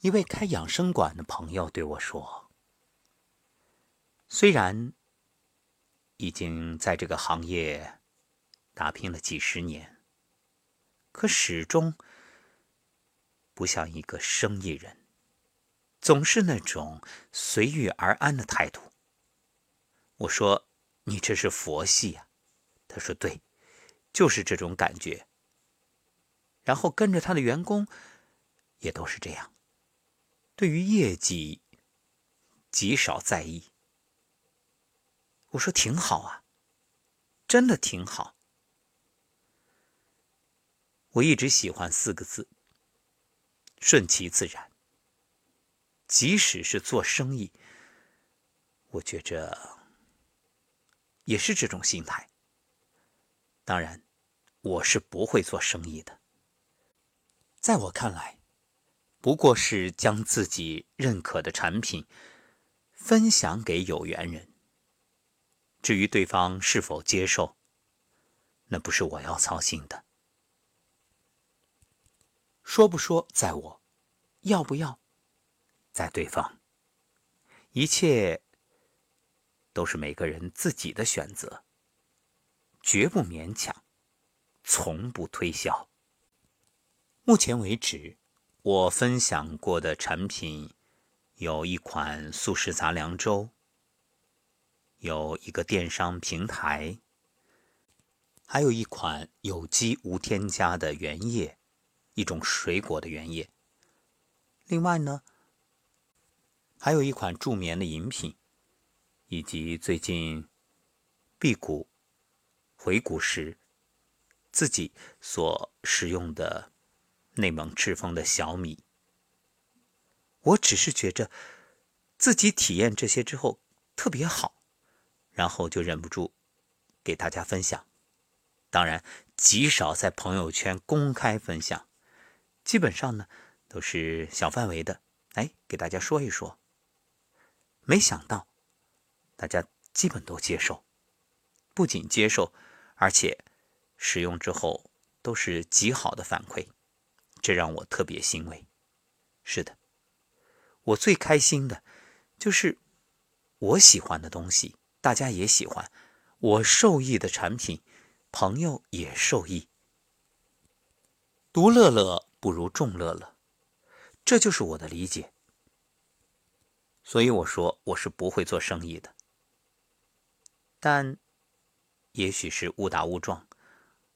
一位开养生馆的朋友对我说：“虽然已经在这个行业打拼了几十年，可始终不像一个生意人，总是那种随遇而安的态度。”我说：“你这是佛系呀？”他说：“对，就是这种感觉。”然后跟着他的员工也都是这样。对于业绩极少在意，我说挺好啊，真的挺好。我一直喜欢四个字：顺其自然。即使是做生意，我觉着也是这种心态。当然，我是不会做生意的。在我看来。不过是将自己认可的产品分享给有缘人。至于对方是否接受，那不是我要操心的。说不说在我，要不要在对方。一切都是每个人自己的选择，绝不勉强，从不推销。目前为止。我分享过的产品有一款素食杂粮粥，有一个电商平台，还有一款有机无添加的原液，一种水果的原液。另外呢，还有一款助眠的饮品，以及最近辟谷回谷时自己所使用的。内蒙赤峰的小米，我只是觉着自己体验这些之后特别好，然后就忍不住给大家分享。当然，极少在朋友圈公开分享，基本上呢都是小范围的，哎，给大家说一说。没想到大家基本都接受，不仅接受，而且使用之后都是极好的反馈。这让我特别欣慰。是的，我最开心的，就是我喜欢的东西，大家也喜欢；我受益的产品，朋友也受益。独乐乐不如众乐乐，这就是我的理解。所以我说我是不会做生意的，但也许是误打误撞，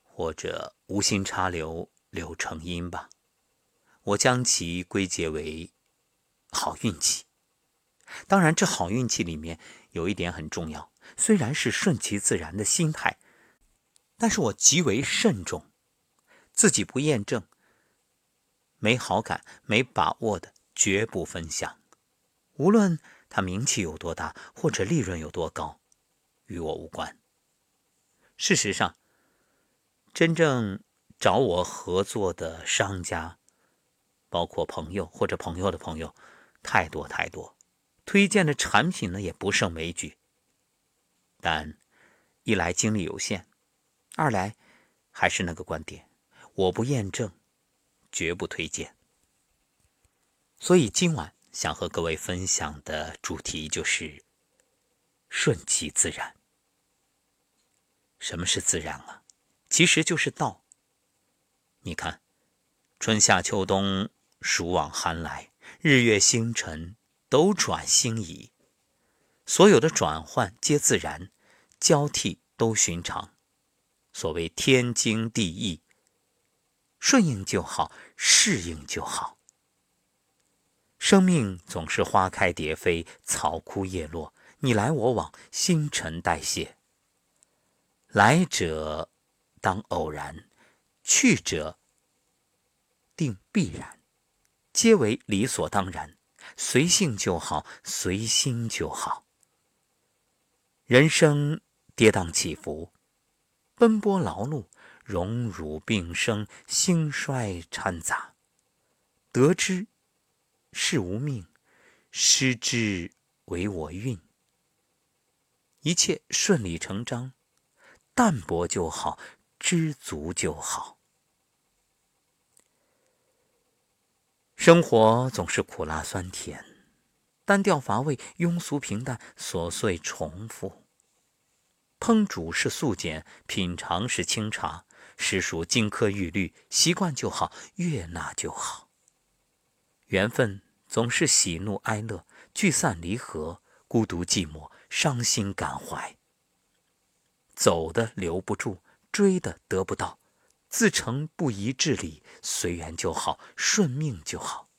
或者无心插柳。柳成荫吧，我将其归结为好运气。当然，这好运气里面有一点很重要，虽然是顺其自然的心态，但是我极为慎重，自己不验证、没好感、没把握的，绝不分享。无论他名气有多大，或者利润有多高，与我无关。事实上，真正。找我合作的商家，包括朋友或者朋友的朋友，太多太多，推荐的产品呢也不胜枚举。但一来精力有限，二来还是那个观点，我不验证，绝不推荐。所以今晚想和各位分享的主题就是顺其自然。什么是自然啊？其实就是道。你看，春夏秋冬，暑往寒来，日月星辰都转星移，所有的转换皆自然，交替都寻常。所谓天经地义，顺应就好，适应就好。生命总是花开蝶飞，草枯叶落，你来我往，新陈代谢。来者当偶然。去者定必然，皆为理所当然，随性就好，随心就好。人生跌宕起伏，奔波劳碌，荣辱并生，兴衰掺杂。得之是无命，失之为我运。一切顺理成章，淡泊就好。知足就好。生活总是苦辣酸甜，单调乏味，庸俗平淡，琐碎重复。烹煮是素简，品尝是清茶，实属金科玉律，习惯就好，悦纳就好。缘分总是喜怒哀乐，聚散离合，孤独寂寞，伤心感怀。走的留不住，追的得不到，自成不宜治理，随缘就好，顺命就好。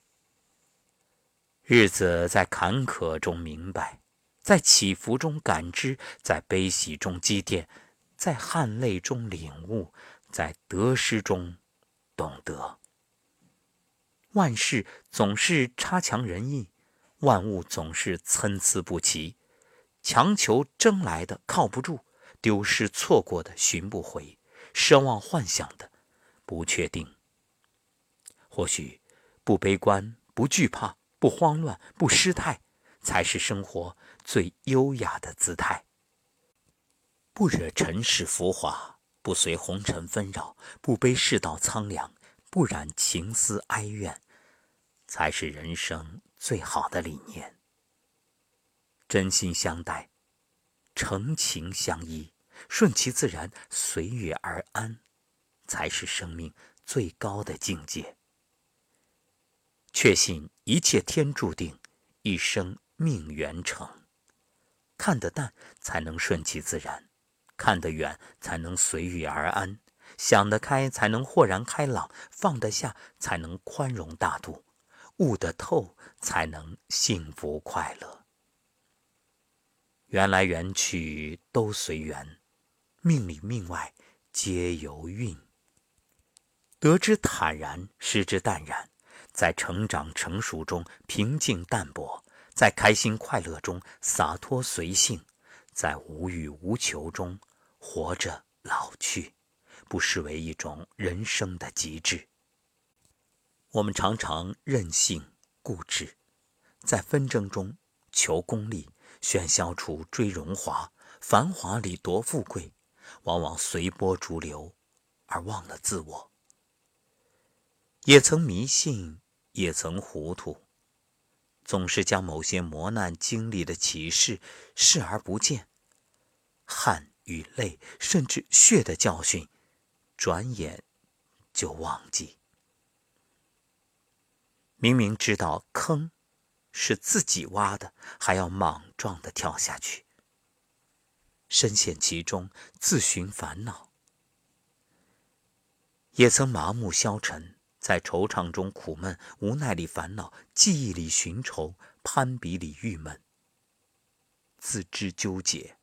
日子在坎坷中明白，在起伏中感知，在悲喜中积淀，在汗泪中领悟，在得失中懂得。万事总是差强人意，万物总是参差不齐，强求争来的靠不住。丢失错过的寻不回，奢望幻想的不确定。或许不悲观、不惧怕、不慌乱、不失态，才是生活最优雅的姿态。不惹尘世浮华，不随红尘纷扰，不悲世道苍凉，不染情思哀怨，才是人生最好的理念。真心相待，诚情相依。顺其自然，随遇而安，才是生命最高的境界。确信一切天注定，一生命缘成。看得淡，才能顺其自然；看得远，才能随遇而安；想得开，才能豁然开朗；放得下，才能宽容大度；悟得透，才能幸福快乐。缘来缘去，都随缘。命里命外皆由运，得之坦然，失之淡然，在成长成熟中平静淡泊，在开心快乐中洒脱随性，在无欲无求中活着老去，不失为一种人生的极致。我们常常任性固执，在纷争中求功利，喧嚣处追荣华，繁华里夺富贵。往往随波逐流，而忘了自我。也曾迷信，也曾糊涂，总是将某些磨难经历的启示视而不见。汗与泪，甚至血的教训，转眼就忘记。明明知道坑是自己挖的，还要莽撞的跳下去。深陷其中，自寻烦恼；也曾麻木消沉，在惆怅中苦闷，无奈里烦恼，记忆里寻愁，攀比里郁闷，自知纠结。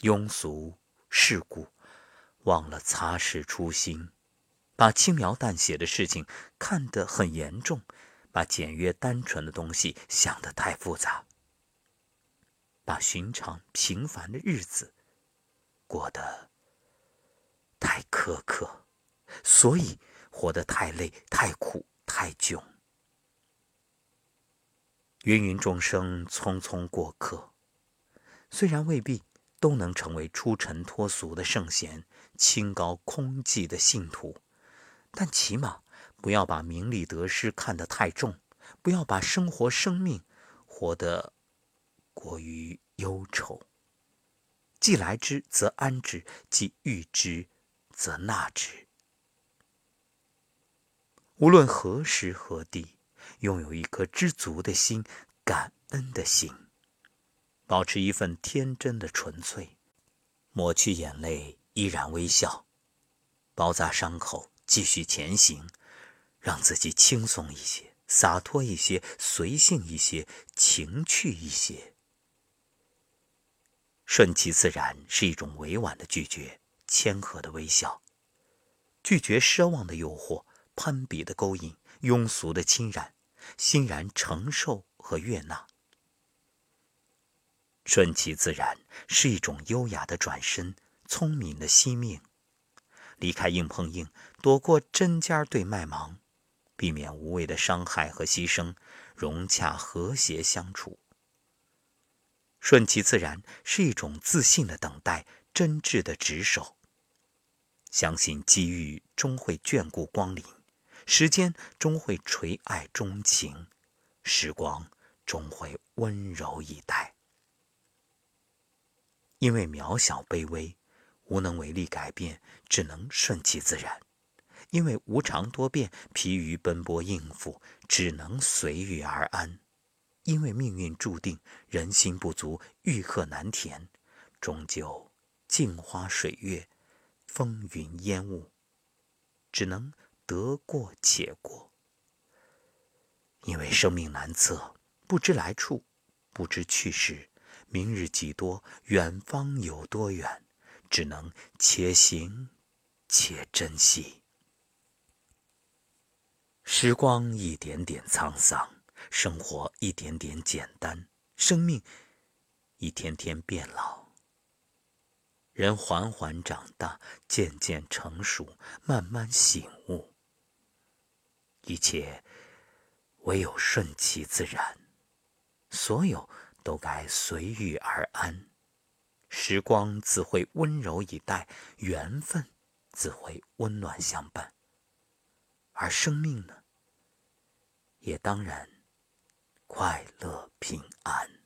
庸俗世故，忘了擦拭初心，把轻描淡写的事情看得很严重，把简约单纯的东西想得太复杂。把寻常平凡的日子过得太苛刻，所以活得太累、太苦、太窘。芸芸众生匆匆过客，虽然未必都能成为出尘脱俗的圣贤、清高空寂的信徒，但起码不要把名利得失看得太重，不要把生活生命活得。过于忧愁，既来之则安之，既遇之则纳之。无论何时何地，拥有一颗知足的心、感恩的心，保持一份天真的纯粹，抹去眼泪，依然微笑，包扎伤口，继续前行，让自己轻松一些，洒脱一些，随性一些，情趣一些。顺其自然是一种委婉的拒绝，谦和的微笑，拒绝奢望的诱惑，攀比的勾引，庸俗的侵染，欣然承受和悦纳。顺其自然是一种优雅的转身，聪明的惜命，离开硬碰硬，躲过针尖对麦芒，避免无谓的伤害和牺牲，融洽和谐相处。顺其自然是一种自信的等待，真挚的执守。相信机遇终会眷顾光临，时间终会垂爱钟情，时光终会温柔以待。因为渺小卑微，无能为力改变，只能顺其自然；因为无常多变，疲于奔波应付，只能随遇而安；因为命运注定，人心不足，欲壑难填，终究镜花水月，风云烟雾，只能得过且过。因为生命难测，不知来处，不知去时。明日几多？远方有多远？只能且行且珍惜。时光一点点沧桑，生活一点点简单，生命一天天变老。人缓缓长大，渐渐成熟，慢慢醒悟。一切唯有顺其自然，所有。都该随遇而安，时光自会温柔以待，缘分自会温暖相伴，而生命呢，也当然快乐平安。